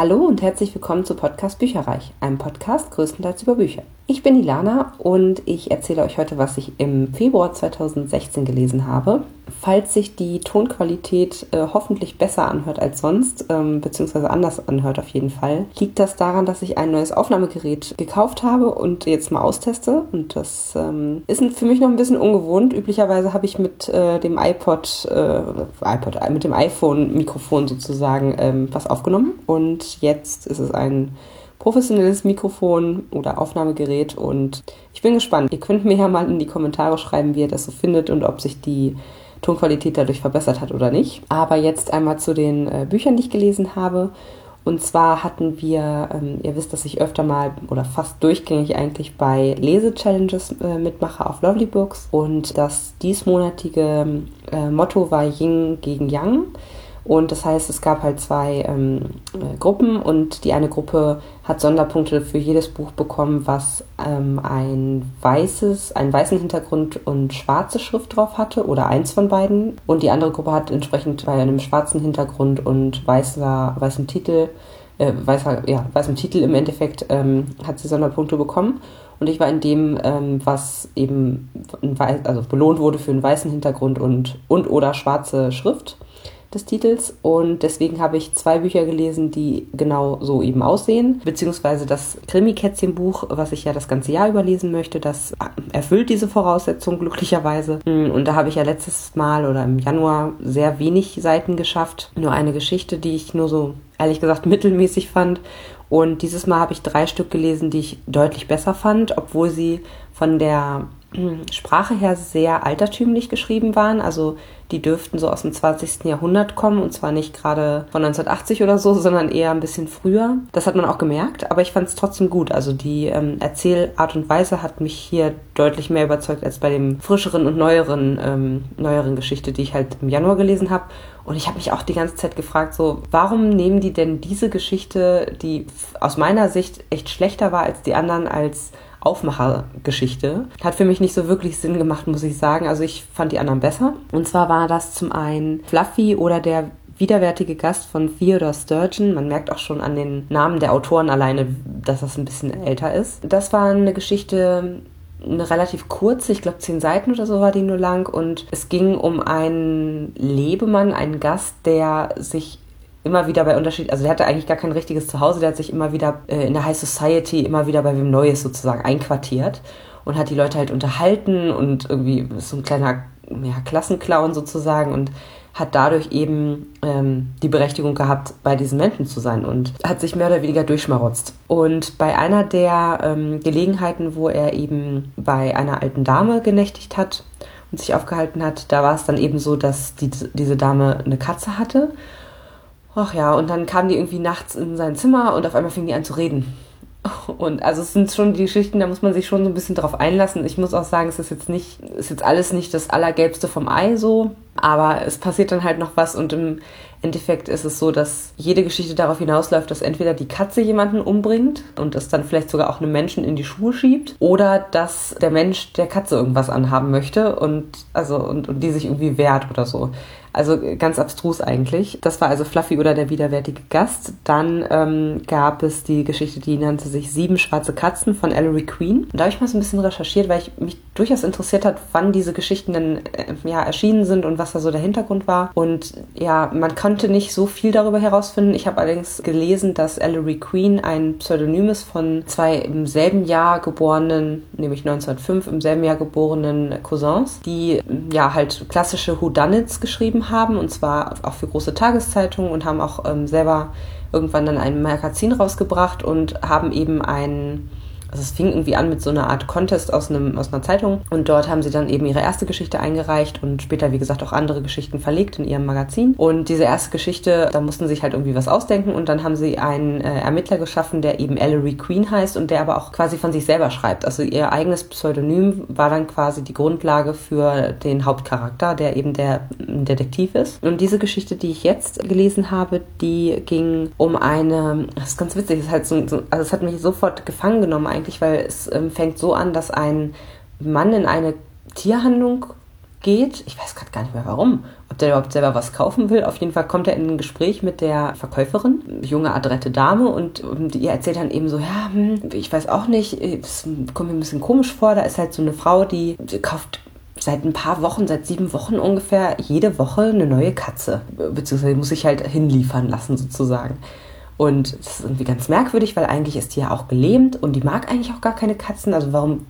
Hallo und herzlich willkommen zu Podcast Bücherreich, einem Podcast größtenteils über Bücher. Ich bin Ilana und ich erzähle euch heute, was ich im Februar 2016 gelesen habe. Falls sich die Tonqualität äh, hoffentlich besser anhört als sonst, ähm, beziehungsweise anders anhört auf jeden Fall, liegt das daran, dass ich ein neues Aufnahmegerät gekauft habe und jetzt mal austeste. Und das ähm, ist für mich noch ein bisschen ungewohnt. Üblicherweise habe ich mit äh, dem iPod, äh, iPod, mit dem iPhone-Mikrofon sozusagen ähm, was aufgenommen. Und jetzt ist es ein professionelles Mikrofon oder Aufnahmegerät und ich bin gespannt. Ihr könnt mir ja mal in die Kommentare schreiben, wie ihr das so findet und ob sich die Tonqualität dadurch verbessert hat oder nicht. Aber jetzt einmal zu den äh, Büchern, die ich gelesen habe. Und zwar hatten wir, ähm, ihr wisst, dass ich öfter mal oder fast durchgängig eigentlich bei Lese-Challenges äh, mitmache auf Lovely Books. Und das diesmonatige äh, Motto war Yin gegen Yang. Und das heißt, es gab halt zwei ähm, äh, Gruppen und die eine Gruppe hat Sonderpunkte für jedes Buch bekommen, was ähm, ein weißes, einen weißen Hintergrund und schwarze Schrift drauf hatte oder eins von beiden. Und die andere Gruppe hat entsprechend bei einem schwarzen Hintergrund und weißer, weißem Titel, äh, weißer, ja, weißem Titel im Endeffekt, ähm, hat sie Sonderpunkte bekommen. Und ich war in dem, ähm, was eben also belohnt wurde für einen weißen Hintergrund und, und oder schwarze Schrift des Titels. Und deswegen habe ich zwei Bücher gelesen, die genau so eben aussehen, beziehungsweise das Krimi-Kätzchen-Buch, was ich ja das ganze Jahr überlesen möchte, das erfüllt diese Voraussetzung glücklicherweise. Und da habe ich ja letztes Mal oder im Januar sehr wenig Seiten geschafft, nur eine Geschichte, die ich nur so ehrlich gesagt mittelmäßig fand und dieses Mal habe ich drei Stück gelesen, die ich deutlich besser fand, obwohl sie von der Sprache her sehr altertümlich geschrieben waren. Also die dürften so aus dem 20. Jahrhundert kommen und zwar nicht gerade von 1980 oder so, sondern eher ein bisschen früher. Das hat man auch gemerkt, aber ich fand es trotzdem gut. Also die ähm, Erzählart und Weise hat mich hier deutlich mehr überzeugt als bei dem frischeren und neueren, ähm, neueren Geschichte, die ich halt im Januar gelesen habe. Und ich habe mich auch die ganze Zeit gefragt, so, warum nehmen die denn diese Geschichte, die aus meiner Sicht echt schlechter war als die anderen, als Aufmachergeschichte. Hat für mich nicht so wirklich Sinn gemacht, muss ich sagen. Also ich fand die anderen besser. Und zwar war das zum einen Fluffy oder der widerwärtige Gast von Theodore Sturgeon. Man merkt auch schon an den Namen der Autoren alleine, dass das ein bisschen älter ist. Das war eine Geschichte, eine relativ kurze, ich glaube zehn Seiten oder so war die nur lang. Und es ging um einen Lebemann, einen Gast, der sich immer wieder bei Unterschied, also der hatte eigentlich gar kein richtiges Zuhause, der hat sich immer wieder äh, in der High Society immer wieder bei wem Neues sozusagen einquartiert und hat die Leute halt unterhalten und irgendwie so ein kleiner ja, Klassenclown sozusagen. Und hat dadurch eben ähm, die Berechtigung gehabt, bei diesen Menschen zu sein und hat sich mehr oder weniger durchschmarotzt. Und bei einer der ähm, Gelegenheiten, wo er eben bei einer alten Dame genächtigt hat und sich aufgehalten hat, da war es dann eben so, dass die, diese Dame eine Katze hatte Ach ja, und dann kam die irgendwie nachts in sein Zimmer und auf einmal fing die an zu reden. Und also es sind schon die Geschichten, da muss man sich schon so ein bisschen drauf einlassen. Ich muss auch sagen, es ist jetzt nicht, ist jetzt alles nicht das Allergelbste vom Ei so, aber es passiert dann halt noch was und im Endeffekt ist es so, dass jede Geschichte darauf hinausläuft, dass entweder die Katze jemanden umbringt und es dann vielleicht sogar auch einem Menschen in die Schuhe schiebt oder dass der Mensch der Katze irgendwas anhaben möchte und also und, und die sich irgendwie wehrt oder so. Also ganz abstrus eigentlich. Das war also Fluffy oder der widerwärtige Gast. Dann ähm, gab es die Geschichte, die nannte sich Sieben schwarze Katzen von Ellery Queen. Und da habe ich mal so ein bisschen recherchiert, weil ich mich durchaus interessiert hat, wann diese Geschichten denn äh, ja, erschienen sind und was da so der Hintergrund war. Und ja, man konnte nicht so viel darüber herausfinden. Ich habe allerdings gelesen, dass Ellery Queen ein Pseudonym ist von zwei im selben Jahr geborenen, nämlich 1905 im selben Jahr geborenen Cousins, die ja halt klassische Whodunits geschrieben geschrieben haben, und zwar auch für große Tageszeitungen und haben auch ähm, selber irgendwann dann ein Magazin rausgebracht und haben eben ein also es fing irgendwie an mit so einer Art Contest aus, einem, aus einer Zeitung und dort haben sie dann eben ihre erste Geschichte eingereicht und später, wie gesagt, auch andere Geschichten verlegt in ihrem Magazin. Und diese erste Geschichte, da mussten sie sich halt irgendwie was ausdenken und dann haben sie einen äh, Ermittler geschaffen, der eben Ellery Queen heißt und der aber auch quasi von sich selber schreibt. Also ihr eigenes Pseudonym war dann quasi die Grundlage für den Hauptcharakter, der eben der Detektiv ist. Und diese Geschichte, die ich jetzt gelesen habe, die ging um eine, das ist ganz witzig, ist halt so, also es hat mich sofort gefangen genommen eigentlich, weil es ähm, fängt so an, dass ein Mann in eine Tierhandlung geht. Ich weiß gerade gar nicht mehr warum. Ob der überhaupt selber was kaufen will. Auf jeden Fall kommt er in ein Gespräch mit der Verkäuferin, junge, adrette Dame, und, und ihr erzählt dann eben so, ja, hm, ich weiß auch nicht, es kommt mir ein bisschen komisch vor. Da ist halt so eine Frau, die, die kauft seit ein paar Wochen, seit sieben Wochen ungefähr, jede Woche eine neue Katze. Beziehungsweise muss ich halt hinliefern lassen sozusagen. Und das ist irgendwie ganz merkwürdig, weil eigentlich ist die ja auch gelähmt und die mag eigentlich auch gar keine Katzen. Also warum,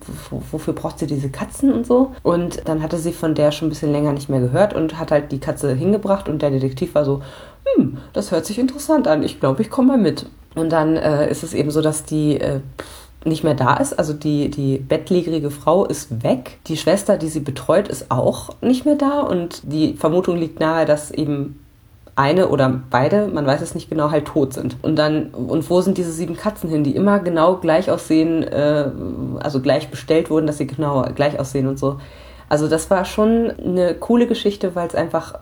wofür braucht sie diese Katzen und so? Und dann hatte sie von der schon ein bisschen länger nicht mehr gehört und hat halt die Katze hingebracht und der Detektiv war so, hm, das hört sich interessant an. Ich glaube, ich komme mal mit. Und dann äh, ist es eben so, dass die äh, nicht mehr da ist. Also die, die bettlägerige Frau ist weg. Die Schwester, die sie betreut, ist auch nicht mehr da. Und die Vermutung liegt nahe, dass eben eine oder beide, man weiß es nicht genau, halt tot sind. Und dann, und wo sind diese sieben Katzen hin, die immer genau gleich aussehen, äh, also gleich bestellt wurden, dass sie genau gleich aussehen und so. Also das war schon eine coole Geschichte, weil es einfach,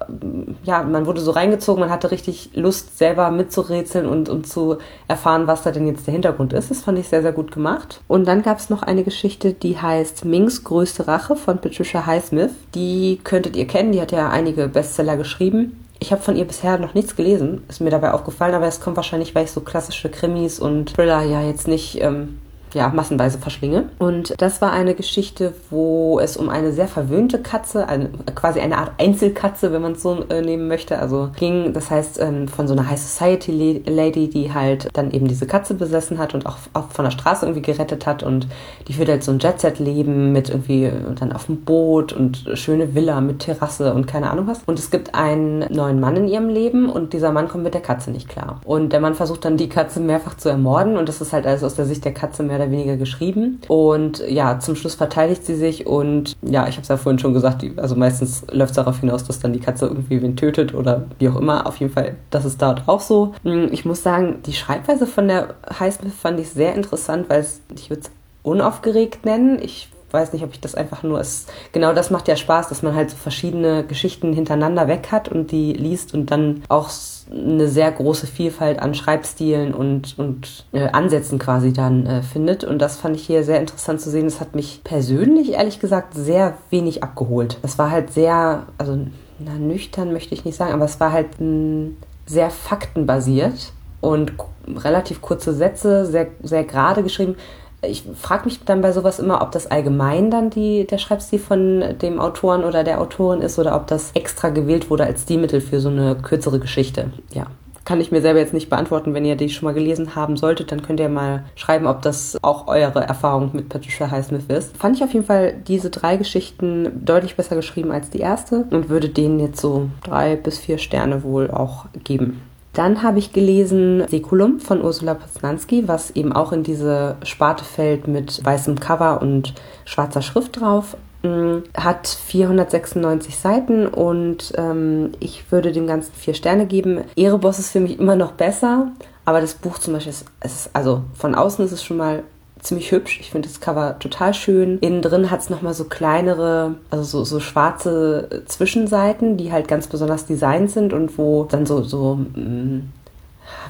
ja, man wurde so reingezogen, man hatte richtig Lust, selber mitzurätseln und, und zu erfahren, was da denn jetzt der Hintergrund ist. Das fand ich sehr, sehr gut gemacht. Und dann gab es noch eine Geschichte, die heißt Mings größte Rache von Patricia Highsmith. Die könntet ihr kennen, die hat ja einige Bestseller geschrieben. Ich habe von ihr bisher noch nichts gelesen, ist mir dabei aufgefallen, aber es kommt wahrscheinlich, weil ich so klassische Krimis und Thriller ja jetzt nicht ähm, ja, massenweise verschlinge. Und das war eine Geschichte, wo es um eine sehr verwöhnte Katze, eine, quasi eine Art Einzelkatze, wenn man es so äh, nehmen möchte, also ging. Das heißt, ähm, von so einer High Society Lady, die halt dann eben diese Katze besessen hat und auch, auch von der Straße irgendwie gerettet hat. Und die führt halt so ein Jet-Set-Leben mit irgendwie dann auf dem Boot und schöne Villa mit Terrasse und keine Ahnung was. Und es gibt einen neuen Mann in ihrem Leben und dieser Mann kommt mit der Katze nicht klar. Und der Mann versucht dann die Katze mehrfach zu ermorden und das ist halt alles aus der Sicht der Katze mehr oder weniger geschrieben. Und ja, zum Schluss verteidigt sie sich und ja, ich habe es ja vorhin schon gesagt, also meistens läuft es darauf hinaus, dass dann die Katze irgendwie wen tötet oder wie auch immer. Auf jeden Fall, das ist dort auch so. Hm, ich muss sagen, die Schreibweise von der Highsmith fand ich sehr interessant, weil es, ich würde es unaufgeregt nennen. Ich weiß nicht, ob ich das einfach nur ist. Genau das macht ja Spaß, dass man halt so verschiedene Geschichten hintereinander weg hat und die liest und dann auch eine sehr große Vielfalt an Schreibstilen und, und äh, Ansätzen quasi dann äh, findet. Und das fand ich hier sehr interessant zu sehen. Das hat mich persönlich, ehrlich gesagt, sehr wenig abgeholt. Das war halt sehr, also na, nüchtern möchte ich nicht sagen, aber es war halt m, sehr faktenbasiert und relativ kurze Sätze, sehr, sehr gerade geschrieben ich frage mich dann bei sowas immer, ob das allgemein dann die, der Schreibstil von dem Autoren oder der Autorin ist oder ob das extra gewählt wurde als Stilmittel für so eine kürzere Geschichte. Ja, kann ich mir selber jetzt nicht beantworten. Wenn ihr die schon mal gelesen haben solltet, dann könnt ihr mal schreiben, ob das auch eure Erfahrung mit Patricia Highsmith ist. Fand ich auf jeden Fall diese drei Geschichten deutlich besser geschrieben als die erste und würde denen jetzt so drei bis vier Sterne wohl auch geben. Dann habe ich gelesen Sekulum von Ursula Poznanski, was eben auch in diese Sparte fällt mit weißem Cover und schwarzer Schrift drauf. Mm, hat 496 Seiten und ähm, ich würde dem Ganzen vier Sterne geben. Erebos ist für mich immer noch besser, aber das Buch zum Beispiel ist, ist also von außen ist es schon mal ziemlich hübsch. Ich finde das Cover total schön. Innen drin hat es nochmal so kleinere, also so, so schwarze Zwischenseiten, die halt ganz besonders designt sind und wo dann so, so mm,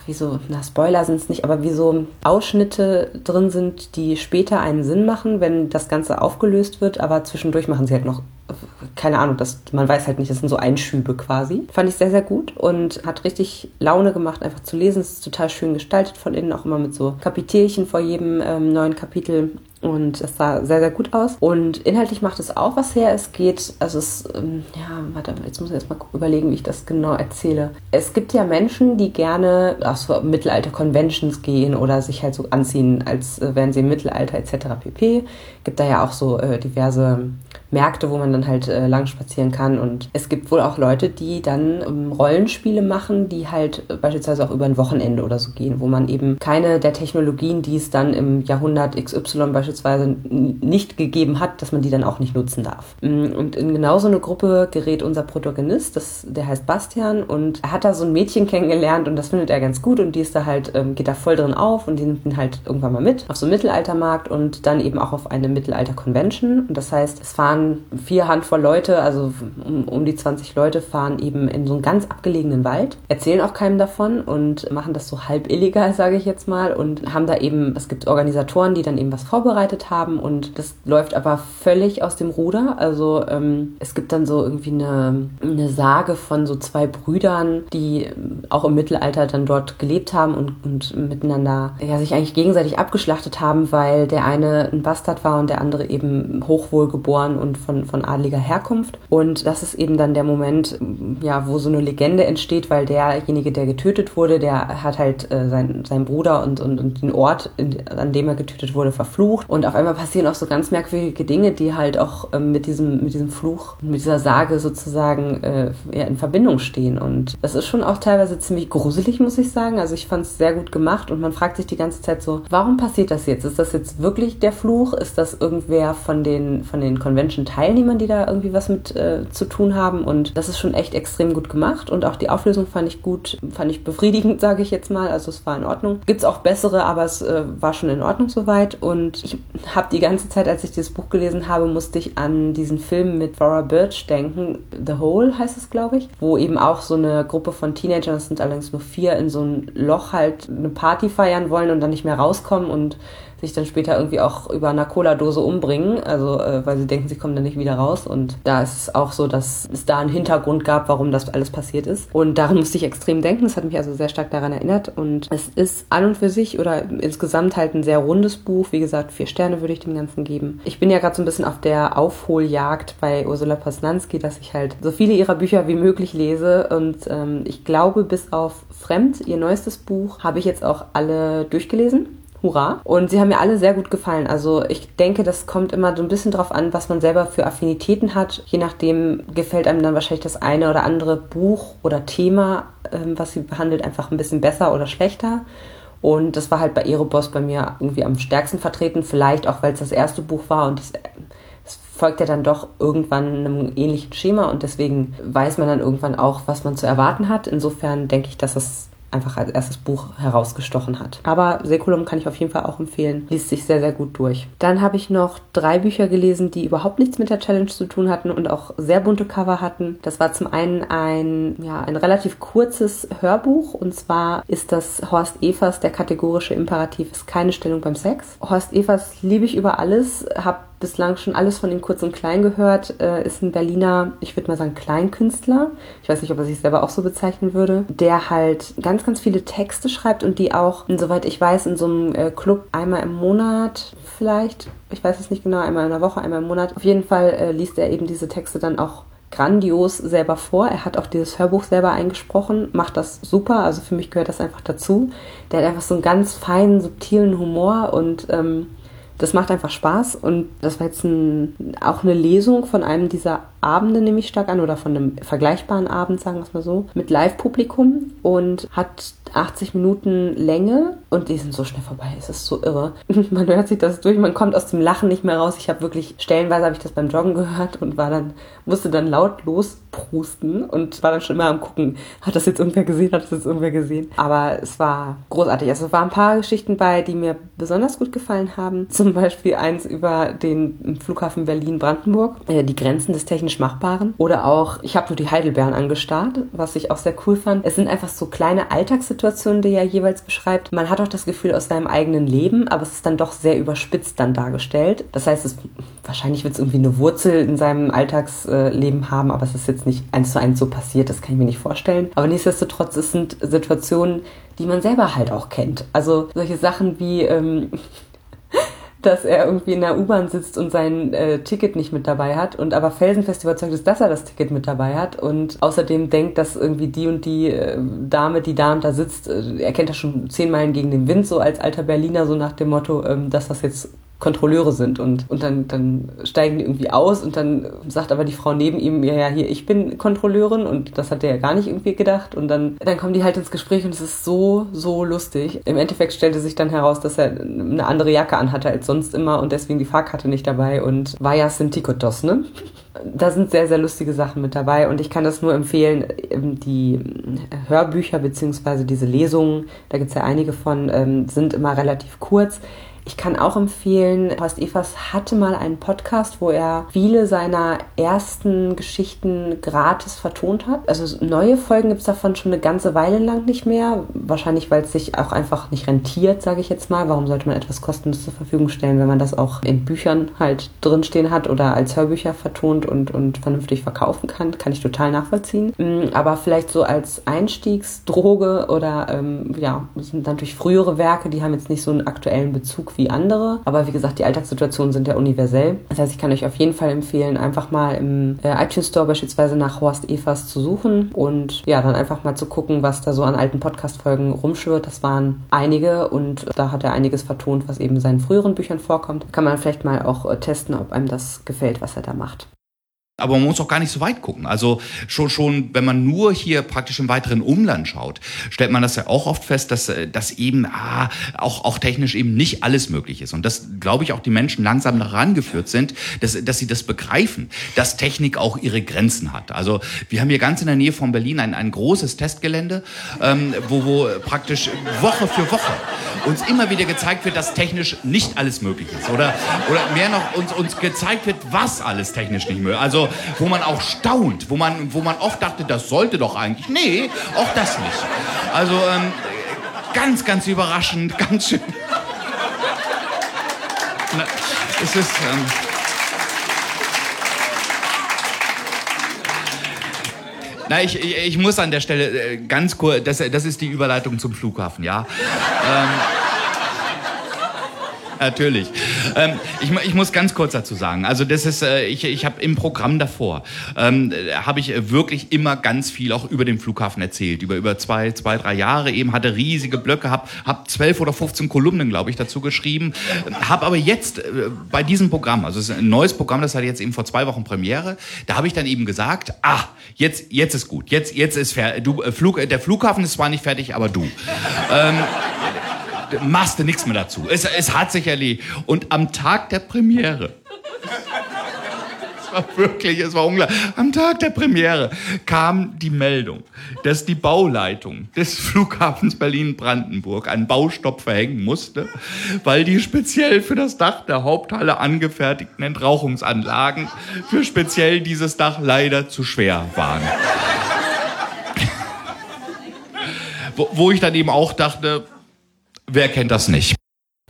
wie so, na, Spoiler sind es nicht, aber wie so Ausschnitte drin sind, die später einen Sinn machen, wenn das Ganze aufgelöst wird, aber zwischendurch machen sie halt noch keine Ahnung, das, man weiß halt nicht, das sind so Einschübe quasi. Fand ich sehr, sehr gut und hat richtig Laune gemacht, einfach zu lesen. Es ist total schön gestaltet von innen, auch immer mit so Kapitelchen vor jedem ähm, neuen Kapitel. Und es sah sehr, sehr gut aus. Und inhaltlich macht es auch was her. Es geht, also es, ähm, ja, warte, jetzt muss ich erstmal überlegen, wie ich das genau erzähle. Es gibt ja Menschen, die gerne auf so Mittelalter-Conventions gehen oder sich halt so anziehen, als äh, wären sie im Mittelalter etc. pp. Gibt da ja auch so äh, diverse Märkte, wo man dann halt äh, lang spazieren kann. Und es gibt wohl auch Leute, die dann ähm, Rollenspiele machen, die halt äh, beispielsweise auch über ein Wochenende oder so gehen, wo man eben keine der Technologien, die es dann im Jahrhundert XY beispielsweise nicht gegeben hat, dass man die dann auch nicht nutzen darf. Mm, und in genau so eine Gruppe gerät unser Protagonist, das, der heißt Bastian, und er hat da so ein Mädchen kennengelernt und das findet er ganz gut und die ist da halt, ähm, geht da voll drin auf und die nimmt ihn halt irgendwann mal mit auf so einen Mittelaltermarkt und dann eben auch auf eine Mittelalter-Convention. Und das heißt, es fahren fahren vier Handvoll Leute, also um, um die 20 Leute, fahren eben in so einen ganz abgelegenen Wald, erzählen auch keinem davon und machen das so halb illegal, sage ich jetzt mal, und haben da eben, es gibt Organisatoren, die dann eben was vorbereiten vorbereitet haben und das läuft aber völlig aus dem Ruder. Also ähm, es gibt dann so irgendwie eine, eine Sage von so zwei Brüdern, die auch im Mittelalter dann dort gelebt haben und, und miteinander ja, sich eigentlich gegenseitig abgeschlachtet haben, weil der eine ein Bastard war und der andere eben hochwohlgeboren und von, von adliger Herkunft. Und das ist eben dann der Moment, ja, wo so eine Legende entsteht, weil derjenige, der getötet wurde, der hat halt äh, sein, sein Bruder und, und, und den Ort, in, an dem er getötet wurde, verflucht. Und auf einmal passieren auch so ganz merkwürdige Dinge, die halt auch ähm, mit, diesem, mit diesem Fluch, mit dieser Sage sozusagen äh, ja, in Verbindung stehen. Und das ist schon auch teilweise ziemlich gruselig, muss ich sagen. Also ich fand es sehr gut gemacht und man fragt sich die ganze Zeit so, warum passiert das jetzt? Ist das jetzt wirklich der Fluch? Ist das irgendwer von den, von den Convention-Teilnehmern, die da irgendwie was mit äh, zu tun haben? Und das ist schon echt extrem gut gemacht und auch die Auflösung fand ich gut, fand ich befriedigend, sage ich jetzt mal. Also es war in Ordnung. Gibt es auch bessere, aber es äh, war schon in Ordnung soweit. Und ich habe die ganze Zeit, als ich dieses Buch gelesen habe, musste ich an diesen Film mit Flora Birch denken. The Hole heißt es, glaube ich, wo eben auch so eine Gruppe von Teenagern, das sind allerdings nur vier, in so ein Loch halt eine Party feiern wollen und dann nicht mehr rauskommen und sich dann später irgendwie auch über einer Cola-Dose umbringen, also äh, weil sie denken, sie kommen dann nicht wieder raus. Und da ist es auch so, dass es da einen Hintergrund gab, warum das alles passiert ist. Und daran musste ich extrem denken. Das hat mich also sehr stark daran erinnert. Und es ist an und für sich oder insgesamt halt ein sehr rundes Buch. Wie gesagt, vier Sterne würde ich dem Ganzen geben. Ich bin ja gerade so ein bisschen auf der Aufholjagd bei Ursula Posnanski, dass ich halt so viele ihrer Bücher wie möglich lese. Und ähm, ich glaube, bis auf Fremd, ihr neuestes Buch, habe ich jetzt auch alle durchgelesen. Hurra. Und sie haben mir alle sehr gut gefallen. Also ich denke, das kommt immer so ein bisschen drauf an, was man selber für Affinitäten hat. Je nachdem gefällt einem dann wahrscheinlich das eine oder andere Buch oder Thema, ähm, was sie behandelt, einfach ein bisschen besser oder schlechter. Und das war halt bei Erebos bei mir irgendwie am stärksten vertreten. Vielleicht auch, weil es das erste Buch war und es folgt ja dann doch irgendwann einem ähnlichen Schema und deswegen weiß man dann irgendwann auch, was man zu erwarten hat. Insofern denke ich, dass es einfach als erstes Buch herausgestochen hat. Aber Säkulum kann ich auf jeden Fall auch empfehlen. Liest sich sehr, sehr gut durch. Dann habe ich noch drei Bücher gelesen, die überhaupt nichts mit der Challenge zu tun hatten und auch sehr bunte Cover hatten. Das war zum einen ein, ja, ein relativ kurzes Hörbuch und zwar ist das Horst Evers, der kategorische Imperativ ist keine Stellung beim Sex. Horst Evers liebe ich über alles, habe bislang schon alles von ihm kurz und klein gehört, äh, ist ein Berliner, ich würde mal sagen, Kleinkünstler. Ich weiß nicht, ob er sich selber auch so bezeichnen würde, der halt ganz, ganz viele Texte schreibt und die auch, soweit ich weiß, in so einem äh, Club einmal im Monat vielleicht, ich weiß es nicht genau, einmal in der Woche, einmal im Monat. Auf jeden Fall äh, liest er eben diese Texte dann auch grandios selber vor. Er hat auch dieses Hörbuch selber eingesprochen, macht das super. Also für mich gehört das einfach dazu. Der hat einfach so einen ganz feinen, subtilen Humor und ähm, das macht einfach Spaß und das war jetzt ein, auch eine Lesung von einem dieser Abende, nehme ich stark an, oder von einem vergleichbaren Abend, sagen wir es mal so, mit Live-Publikum und hat 80 Minuten Länge und die sind so schnell vorbei. Es ist so irre. Man hört sich das durch, man kommt aus dem Lachen nicht mehr raus. Ich habe wirklich, stellenweise habe ich das beim Joggen gehört und war dann, musste dann laut losprusten und war dann schon immer am gucken, hat das jetzt irgendwer gesehen, hat das jetzt irgendwer gesehen. Aber es war großartig. Also es waren ein paar Geschichten bei, die mir besonders gut gefallen haben. Zum Beispiel eins über den Flughafen Berlin-Brandenburg, äh, die Grenzen des technisch Machbaren. Oder auch, ich habe nur die Heidelbeeren angestarrt, was ich auch sehr cool fand. Es sind einfach so kleine Alltagssituationen, die er jeweils beschreibt. Man hat auch das Gefühl aus seinem eigenen Leben, aber es ist dann doch sehr überspitzt dann dargestellt. Das heißt, es, wahrscheinlich wird es irgendwie eine Wurzel in seinem Alltagsleben haben, aber es ist jetzt nicht eins zu eins so passiert, das kann ich mir nicht vorstellen. Aber nichtsdestotrotz, es sind Situationen, die man selber halt auch kennt. Also solche Sachen wie, ähm, dass er irgendwie in der U-Bahn sitzt und sein äh, Ticket nicht mit dabei hat und aber felsenfest überzeugt ist, dass er das Ticket mit dabei hat und außerdem denkt, dass irgendwie die und die äh, Dame, die da und da sitzt, äh, er kennt das schon zehn Meilen gegen den Wind, so als alter Berliner, so nach dem Motto, ähm, dass das jetzt Kontrolleure sind und, und dann, dann steigen die irgendwie aus und dann sagt aber die Frau neben ihm, ja, ja, hier, ich bin Kontrolleurin und das hat der ja gar nicht irgendwie gedacht und dann, dann kommen die halt ins Gespräch und es ist so, so lustig. Im Endeffekt stellte sich dann heraus, dass er eine andere Jacke anhatte als sonst immer und deswegen die Fahrkarte nicht dabei und war ja Sintikotos, ne? Da sind sehr, sehr lustige Sachen mit dabei und ich kann das nur empfehlen, ähm, die Hörbücher beziehungsweise diese Lesungen, da gibt's ja einige von, ähm, sind immer relativ kurz Ich kann auch empfehlen, Horst Evers hatte mal einen Podcast, wo er viele seiner ersten Geschichten gratis vertont hat. Also neue Folgen gibt es davon schon eine ganze Weile lang nicht mehr. Wahrscheinlich, weil es sich auch einfach nicht rentiert, sage ich jetzt mal. Warum sollte man etwas kostenlos zur Verfügung stellen, wenn man das auch in Büchern halt drinstehen hat oder als Hörbücher vertont und, und vernünftig verkaufen kann? Kann ich total nachvollziehen. Mm, aber vielleicht so als Einstiegsdroge oder ähm, ja, sind natürlich frühere Werke, die haben jetzt nicht so einen aktuellen Bezug wie andere. Aber wie gesagt, die Alltagssituationen sind ja universell. Das heißt, ich kann euch auf jeden Fall empfehlen, einfach mal im äh, iTunes Store beispielsweise nach Horst Evers zu suchen und ja, dann einfach mal zu gucken, was da so an alten Podcast-Folgen rumschwirrt. Das waren einige und da hat er einiges vertont, was eben in seinen früheren Büchern vorkommt. Kann man vielleicht mal auch äh, testen, ob einem das gefällt, was er da macht. Aber man muss auch gar nicht so weit gucken. Also schon, schon, wenn man nur hier praktisch im weiteren Umland schaut, stellt man das ja auch oft fest, dass, äh, dass eben ah, auch, auch technisch eben nicht alles möglich ist. Und das, glaube ich, auch die Menschen langsam daran geführt sind, dass, dass sie das begreifen, dass Technik auch ihre Grenzen hat. Also wir haben hier ganz in der Nähe von Berlin ein, ein großes Testgelände, ähm, wo, wo praktisch Woche für Woche uns immer wieder gezeigt wird, dass technisch nicht alles möglich ist. Oder, oder mehr noch uns, uns gezeigt wird, was alles technisch nicht möglich ist. Also wo man auch staunt, wo man, wo man oft dachte, das sollte doch eigentlich. Nee, auch das nicht. Also ähm, ganz, ganz überraschend, ganz schön. Na, es ist. Ähm, Na, ich, ich, ich, muss an der Stelle äh, ganz kurz, das, das ist die Überleitung zum Flughafen, ja. ähm, Natürlich. Ähm, ich, ich, muss ganz kurz dazu sagen. Also das ist, äh, ich, ich habe im Programm davor ähm, habe ich wirklich immer ganz viel auch über den Flughafen erzählt. Über über zwei, zwei, drei Jahre eben hatte riesige Blöcke, habe hab zwölf oder 15 Kolumnen, glaube ich, dazu geschrieben. Habe aber jetzt äh, bei diesem Programm, also es ist ein neues Programm, das hatte jetzt eben vor zwei Wochen Premiere. Da habe ich dann eben gesagt, ah, jetzt jetzt ist gut, jetzt jetzt ist fertig. Du äh, Flug, der Flughafen ist zwar nicht fertig, aber du. ähm, machst du nichts mehr dazu. Es, es hat sich erledigt. Und am Tag der Premiere, es war wirklich, es war unglaublich, am Tag der Premiere kam die Meldung, dass die Bauleitung des Flughafens Berlin-Brandenburg einen Baustopp verhängen musste, weil die speziell für das Dach der Haupthalle angefertigten Entrauchungsanlagen für speziell dieses Dach leider zu schwer waren. wo, wo ich dann eben auch dachte, Wer kennt das nicht?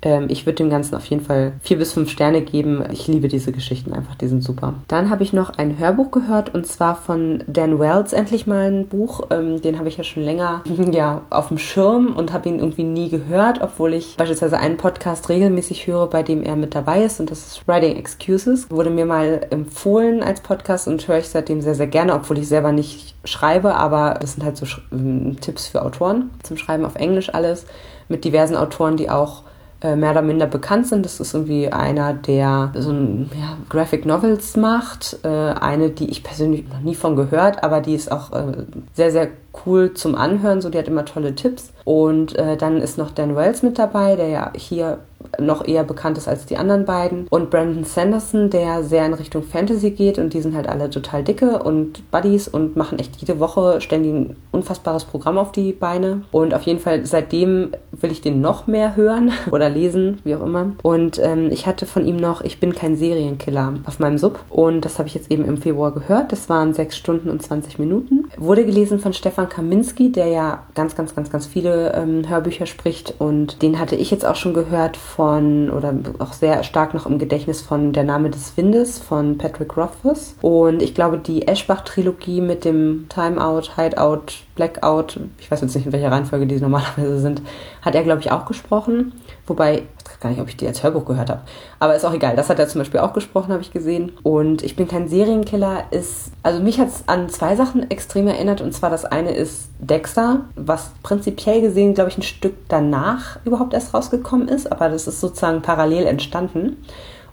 Ähm, ich würde dem Ganzen auf jeden Fall vier bis fünf Sterne geben. Ich liebe diese Geschichten einfach, die sind super. Dann habe ich noch ein Hörbuch gehört und zwar von Dan Wells endlich mal ein Buch. Ähm, den habe ich ja schon länger ja, auf dem Schirm und habe ihn irgendwie nie gehört, obwohl ich beispielsweise einen Podcast regelmäßig höre, bei dem er mit dabei ist und das ist Writing Excuses. Wurde mir mal empfohlen als Podcast und höre ich seitdem sehr, sehr gerne, obwohl ich selber nicht schreibe, aber das sind halt so ähm, Tipps für Autoren zum Schreiben auf Englisch alles mit diversen Autoren, die auch äh, mehr oder minder bekannt sind. Das ist irgendwie einer, der so ein ja, Graphic Novels macht. Äh, eine, die ich persönlich noch nie von gehört, aber die ist auch äh, sehr, sehr cool zum Anhören. So, die hat immer tolle Tipps. Und äh, dann ist noch Dan Wells mit dabei, der ja hier noch eher bekannt ist als die anderen beiden. Und Brandon Sanderson, der sehr in Richtung Fantasy geht und die sind halt alle total dicke und Buddies und machen echt jede Woche ständig ein unfassbares Programm auf die Beine. Und auf jeden Fall seitdem will ich den noch mehr hören oder lesen, wie auch immer. Und ähm, ich hatte von ihm noch Ich bin kein Serienkiller auf meinem Sub und das habe ich jetzt eben im Februar gehört. Das waren sechs Stunden und 20 Minuten. Wurde gelesen von Stefan Kaminski, der ja ganz, ganz, ganz, ganz viele ähm, Hörbücher spricht und den hatte ich jetzt auch schon gehört von, oder auch sehr stark noch im Gedächtnis von Der Name des Windes von Patrick Rothfuss. Und ich glaube, die Eschbach-Trilogie mit dem Timeout, Hideout, Blackout, ich weiß jetzt nicht, in welcher Reihenfolge die normalerweise sind, hat er, glaube ich, auch gesprochen. Wobei, gar nicht, ob ich die als Hörbuch gehört habe. Aber ist auch egal. Das hat er zum Beispiel auch gesprochen, habe ich gesehen. Und ich bin kein Serienkiller ist, also mich hat es an zwei Sachen extrem erinnert. Und zwar das eine ist Dexter, was prinzipiell gesehen, glaube ich, ein Stück danach überhaupt erst rausgekommen ist. Aber das ist sozusagen parallel entstanden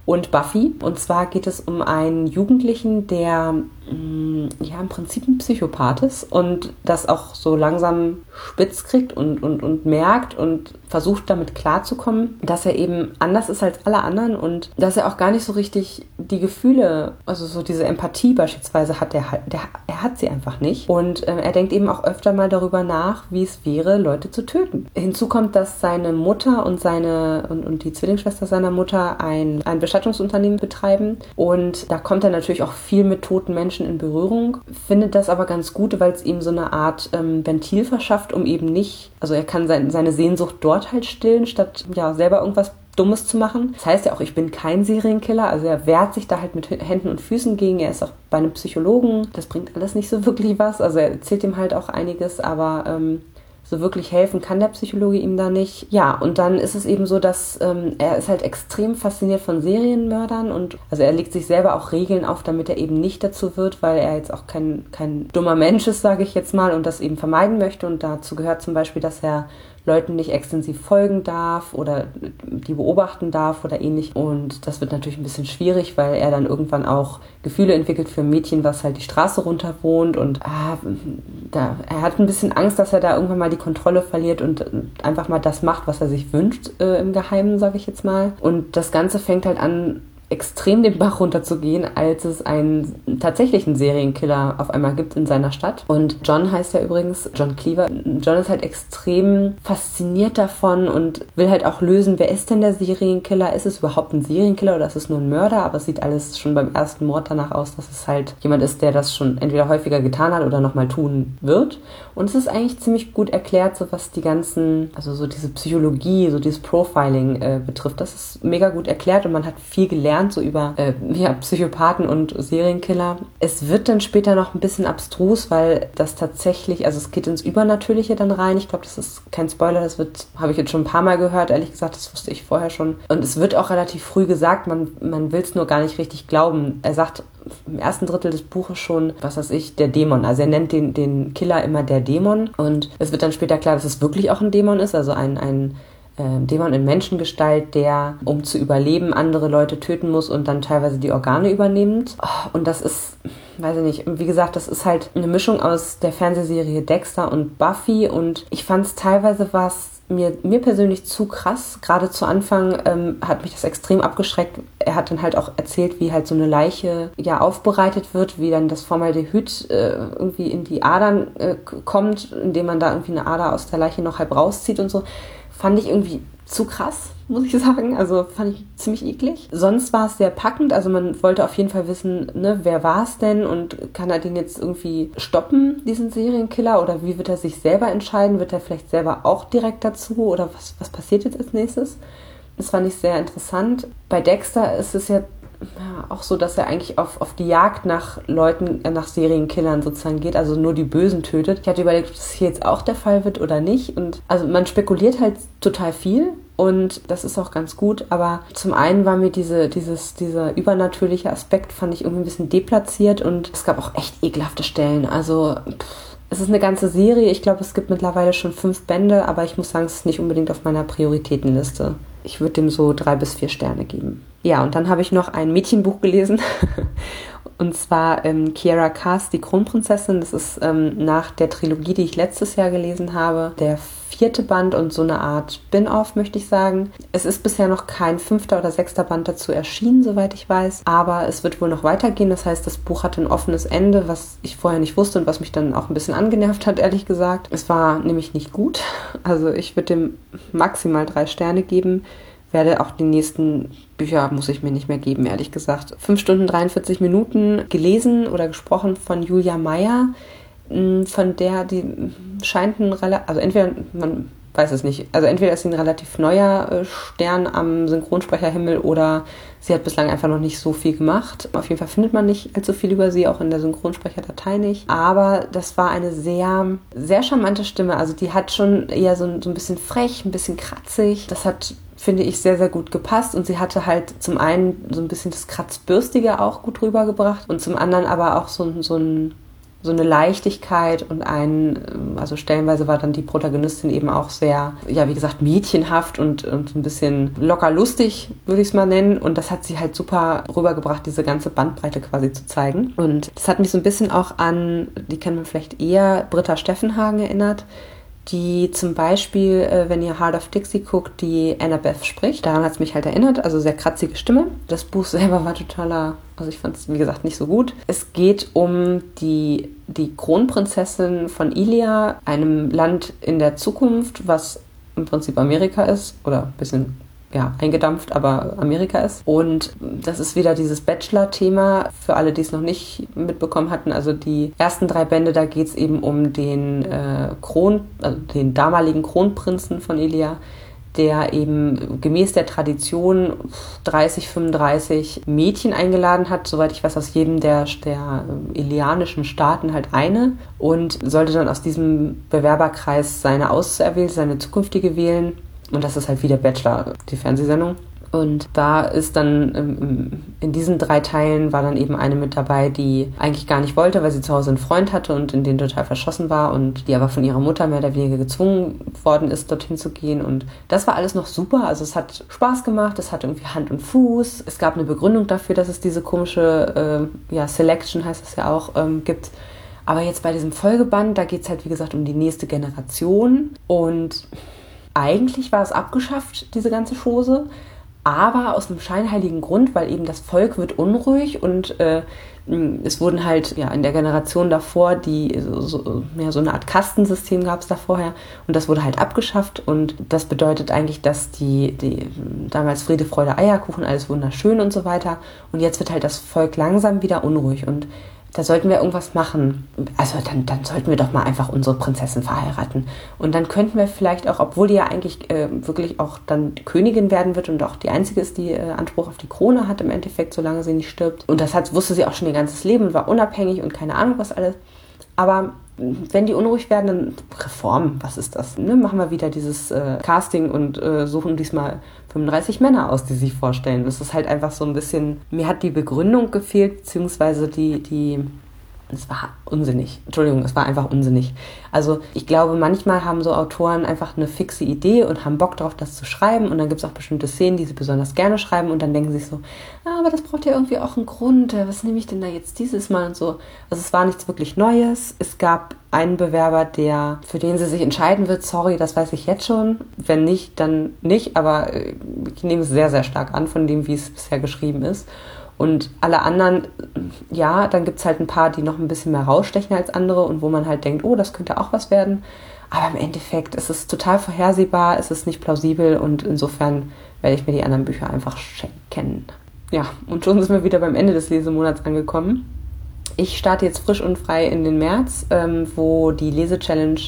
und Buffy. Und zwar geht es um einen Jugendlichen, der ja, im Prinzip ein Psychopath ist und das auch so langsam spitz kriegt und, und, und merkt und versucht damit klarzukommen, dass er eben anders ist als alle anderen und dass er auch gar nicht so richtig die Gefühle, also so diese Empathie beispielsweise hat, der, der, er hat sie einfach nicht. Und äh, er denkt eben auch öfter mal darüber nach, wie es wäre, Leute zu töten. Hinzu kommt, dass seine Mutter und seine und, und die Zwillingsschwester seiner Mutter ein, ein Bestattungsunternehmen betreiben. Und da kommt er natürlich auch viel mit toten Menschen in Berührung, findet das aber ganz gut, weil es ihm so eine Art ähm, Ventil verschafft, um eben nicht, also er kann sein, seine Sehnsucht dort dort halt stillen, statt ja selber irgendwas Dummes zu machen. Das heißt ja auch, ich bin kein Serienkiller. Also er wehrt sich da halt mit Händen und Füßen gegen. Er ist auch bei einem Psychologen. Das bringt alles nicht so wirklich was. Also er erzählt ihm halt auch einiges, aber ähm, so wirklich helfen kann der Psychologe ihm da nicht. Ja, und dann ist es eben so, dass ähm, er ist halt extrem fasziniert von Serienmördern und also er legt sich selber auch Regeln auf, damit er eben nicht dazu wird, weil er jetzt auch kein, kein dummer Mensch ist, sage ich jetzt mal, und das eben vermeiden möchte. Und dazu gehört zum Beispiel, dass er Leuten nicht extensiv folgen darf oder die beobachten darf oder ähnlich. Und das wird natürlich ein bisschen schwierig, weil er dann irgendwann auch Gefühle entwickelt für ein Mädchen, was halt die Straße runter wohnt. Und ah, da, er hat ein bisschen Angst, dass er da irgendwann mal die Kontrolle verliert und einfach mal das macht, was er sich wünscht äh, im Geheimen, sage ich jetzt mal. Und das Ganze fängt halt an, extrem den Bach runterzugehen, als es einen tatsächlichen Serienkiller auf einmal gibt in seiner Stadt. Und John heißt ja übrigens John Cleaver. John ist halt extrem fasziniert davon und will halt auch lösen, wer ist denn der Serienkiller? Ist es überhaupt ein Serienkiller oder ist es nur ein Mörder? Aber es sieht alles schon beim ersten Mord danach aus, dass es halt jemand ist, der das schon entweder häufiger getan hat oder nochmal tun wird. Und es ist eigentlich ziemlich gut erklärt, so was die ganzen, also so diese Psychologie, so dieses Profiling äh, betrifft. Das ist mega gut erklärt und man hat viel gelernt gelernt, so über äh, ja, Psychopathen und Serienkiller. Es wird dann später noch ein bisschen abstrus, weil das tatsächlich, also es geht ins Übernatürliche dann rein. Ich glaube, das ist kein Spoiler, das wird, habe ich jetzt schon ein paar Mal gehört, ehrlich gesagt, das wusste ich vorher schon. Und es wird auch relativ früh gesagt, man, man will es nur gar nicht richtig glauben. Er sagt im ersten Drittel des Buches schon, was weiß ich, der Dämon. Also er nennt den, den Killer immer der Dämon. Und es wird dann später klar, dass es wirklich auch ein Dämon ist, also ein, ein Dämon in Menschengestalt, der, um zu überleben, andere Leute töten muss und dann teilweise die Organe übernimmt. Oh, und das ist, weiß ich nicht, wie gesagt, das ist halt eine Mischung aus der Fernsehserie Dexter und Buffy und ich fand es teilweise was mir, mir persönlich zu krass. Gerade zu Anfang ähm, hat mich das extrem abgeschreckt. Er hat dann halt auch erzählt, wie halt so eine Leiche ja aufbereitet wird, wie dann das Formaldehyd äh, irgendwie in die Adern äh, kommt, indem man da irgendwie eine Ader aus der Leiche noch halb rauszieht und so fand ich irgendwie zu krass, muss ich sagen. Also fand ich ziemlich eklig. Sonst war es sehr packend. Also man wollte auf jeden Fall wissen, ne, wer war es denn und kann er den jetzt irgendwie stoppen, diesen Serienkiller? Oder wie wird er sich selber entscheiden? Wird er vielleicht selber auch direkt dazu? Oder was, was passiert jetzt als nächstes? Das fand ich sehr interessant. Bei Dexter ist es ja auch so, dass er eigentlich auf, auf die Jagd nach Leuten, äh, nach Serienkillern sozusagen geht, also nur die Bösen tötet. Ich hatte überlegt, ob das hier jetzt auch der Fall wird oder nicht. Und also man spekuliert halt total viel und das ist auch ganz gut. Aber zum einen war mir diese, dieses, dieser übernatürliche Aspekt, fand ich irgendwie ein bisschen deplatziert und es gab auch echt ekelhafte Stellen. Also pff, es ist eine ganze Serie. Ich glaube, es gibt mittlerweile schon fünf Bände, aber ich muss sagen, es ist nicht unbedingt auf meiner Prioritätenliste. Ich würde dem so drei bis vier Sterne geben. Ja, und dann habe ich noch ein Mädchenbuch gelesen. und zwar ähm, Kiara Cass, die Kronprinzessin. Das ist ähm, nach der Trilogie, die ich letztes Jahr gelesen habe, der vierte Band und so eine Art Spin-off, möchte ich sagen. Es ist bisher noch kein fünfter oder sechster Band dazu erschienen, soweit ich weiß. Aber es wird wohl noch weitergehen. Das heißt, das Buch hat ein offenes Ende, was ich vorher nicht wusste und was mich dann auch ein bisschen angenervt hat, ehrlich gesagt. Es war nämlich nicht gut. Also ich würde dem maximal drei Sterne geben werde auch die nächsten Bücher, muss ich mir nicht mehr geben, ehrlich gesagt. 5 Stunden 43 Minuten gelesen oder gesprochen von Julia Meyer, von der die scheint ein relativ, also entweder, man weiß es nicht, also entweder ist sie ein relativ neuer äh, Stern am Synchronsprecherhimmel oder sie hat bislang einfach noch nicht so viel gemacht. Auf jeden Fall findet man nicht allzu viel über sie, auch in der Synchronsprecherdatei nicht. Aber das war eine sehr, sehr charmante Stimme. Also die hat schon eher so, so ein bisschen frech, ein bisschen kratzig. Das hat finde ich, sehr, sehr gut gepasst. Und sie hatte halt zum einen so ein bisschen das Kratzbürstige auch gut rübergebracht und zum anderen aber auch so, so ein so eine Leichtigkeit und ein, ähm, also stellenweise war dann die Protagonistin eben auch sehr, ja, wie gesagt, mädchenhaft und, und ein bisschen locker lustig, würde ich es mal nennen. Und das hat sie halt super rübergebracht, diese ganze Bandbreite quasi zu zeigen. Und das hat mich so ein bisschen auch an, die kennen wir vielleicht eher, Britta Steffenhagen erinnert die zum Beispiel, äh, wenn ihr Heart of Dixie guckt, die Annabeth spricht. Daran hat es mich halt erinnert, also sehr kratzige Stimme. Das Buch selber war totaler, also ich fand es, wie gesagt, nicht so gut. Es geht um die, die Kronprinzessin von Ilia, einem Land in der Zukunft, was im Prinzip Amerika ist oder ein bisschen ja, eingedampft, aber Amerika ist. Und das ist wieder dieses Bachelor-Thema für alle, die es noch nicht mitbekommen hatten. Also die ersten drei Bände, da geht es eben um den äh, Kron, also den damaligen Kronprinzen von Elia, der eben gemäß der Tradition 30, 35 Mädchen eingeladen hat, soweit ich weiß, aus jedem der, der ilianischen Staaten halt eine und sollte dann aus diesem Bewerberkreis seine Auserwählte, seine zukünftige wählen und das ist halt wie der Bachelor, die Fernsehsendung. Und da ist dann in diesen drei Teilen war dann eben eine mit dabei, die eigentlich gar nicht wollte, weil sie zu Hause einen Freund hatte und in den total verschossen war und die aber von ihrer Mutter mehr oder weniger gezwungen worden ist, dorthin zu gehen. Und das war alles noch super. Also es hat Spaß gemacht, es hat irgendwie Hand und Fuß. Es gab eine Begründung dafür, dass es diese komische äh, ja, Selection heißt es ja auch ähm, gibt. Aber jetzt bei diesem Folgeband, da geht es halt wie gesagt um die nächste Generation und eigentlich war es abgeschafft, diese ganze Chose, aber aus einem scheinheiligen Grund, weil eben das Volk wird unruhig und äh, es wurden halt ja in der Generation davor die so, ja, so eine Art Kastensystem gab es da vorher und das wurde halt abgeschafft und das bedeutet eigentlich, dass die, die damals Friede, Freude, Eierkuchen alles wunderschön und so weiter und jetzt wird halt das Volk langsam wieder unruhig und da sollten wir irgendwas machen. Also dann, dann sollten wir doch mal einfach unsere Prinzessin verheiraten. Und dann könnten wir vielleicht auch, obwohl die ja eigentlich äh, wirklich auch dann Königin werden wird und auch die einzige ist, die äh, Anspruch auf die Krone hat im Endeffekt, solange sie nicht stirbt. Und das hat, wusste sie auch schon ihr ganzes Leben und war unabhängig und keine Ahnung was alles. Aber wenn die unruhig werden, dann Reform, was ist das? Ne? Machen wir wieder dieses äh, Casting und äh, suchen diesmal 35 Männer aus, die sich vorstellen. Das ist halt einfach so ein bisschen, mir hat die Begründung gefehlt, beziehungsweise die, die es war unsinnig. Entschuldigung, es war einfach unsinnig. Also ich glaube, manchmal haben so Autoren einfach eine fixe Idee und haben Bock drauf, das zu schreiben. Und dann gibt es auch bestimmte Szenen, die sie besonders gerne schreiben. Und dann denken sie sich so, ah, aber das braucht ja irgendwie auch einen Grund. Was nehme ich denn da jetzt dieses Mal und so. Also es war nichts wirklich Neues. Es gab einen Bewerber, der, für den sie sich entscheiden wird. Sorry, das weiß ich jetzt schon. Wenn nicht, dann nicht. Aber äh, ich nehme es sehr, sehr stark an von dem, wie es bisher geschrieben ist. Und alle anderen, ja, dann gibt es halt ein paar, die noch ein bisschen mehr rausstechen als andere und wo man halt denkt, oh, das könnte auch was werden. Aber im Endeffekt ist es total vorhersehbar, es ist nicht plausibel und insofern werde ich mir die anderen Bücher einfach schenken. Ja, und schon sind wir wieder beim Ende des Lesemonats angekommen. Ich starte jetzt frisch und frei in den März, ähm, wo die Lese-Challenge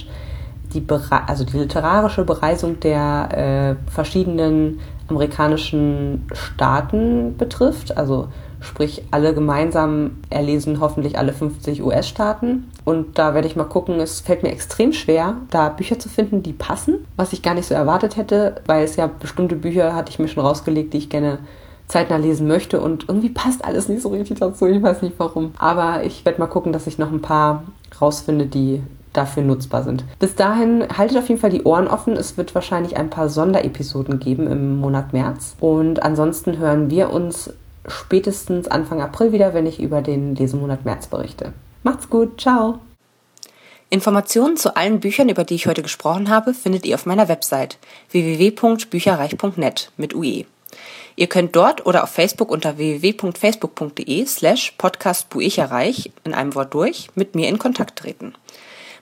die, also die literarische Bereisung der äh, verschiedenen amerikanischen Staaten betrifft. Also sprich alle gemeinsam erlesen hoffentlich alle 50 US-Staaten. Und da werde ich mal gucken, es fällt mir extrem schwer, da Bücher zu finden, die passen, was ich gar nicht so erwartet hätte, weil es ja bestimmte Bücher hatte ich mir schon rausgelegt, die ich gerne zeitnah lesen möchte und irgendwie passt alles nicht so richtig dazu, ich weiß nicht warum. Aber ich werde mal gucken, dass ich noch ein paar rausfinde, die dafür nutzbar sind. Bis dahin haltet auf jeden Fall die Ohren offen. Es wird wahrscheinlich ein paar Sonderepisoden geben im Monat März. Und ansonsten hören wir uns spätestens Anfang April wieder, wenn ich über den Lesemonat März berichte. Macht's gut, ciao! Informationen zu allen Büchern, über die ich heute gesprochen habe, findet ihr auf meiner Website www.bücherreich.net mit UE. Ihr könnt dort oder auf Facebook unter www.facebook.de slash podcastbuicherreich in einem Wort durch mit mir in Kontakt treten.